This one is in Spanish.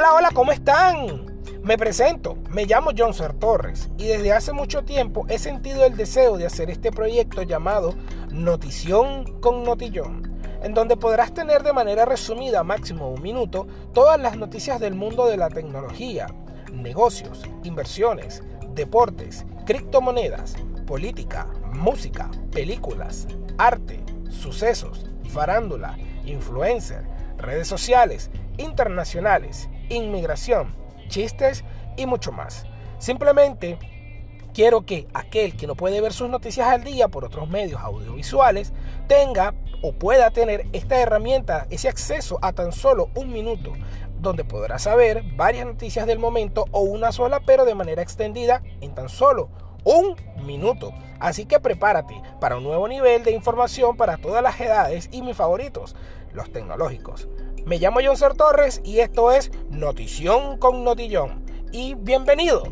Hola, hola, ¿cómo están? Me presento, me llamo John Ser Torres y desde hace mucho tiempo he sentido el deseo de hacer este proyecto llamado Notición con Notillón, en donde podrás tener de manera resumida, máximo un minuto, todas las noticias del mundo de la tecnología, negocios, inversiones, deportes, criptomonedas, política, música, películas, arte, sucesos, farándula, influencer, redes sociales, internacionales, inmigración, chistes y mucho más. Simplemente quiero que aquel que no puede ver sus noticias al día por otros medios audiovisuales tenga o pueda tener esta herramienta, ese acceso a tan solo un minuto, donde podrá saber varias noticias del momento o una sola, pero de manera extendida en tan solo un minuto. Así que prepárate para un nuevo nivel de información para todas las edades y mis favoritos, los tecnológicos. Me llamo John Ser Torres y esto es Notición con Notillón. Y bienvenido.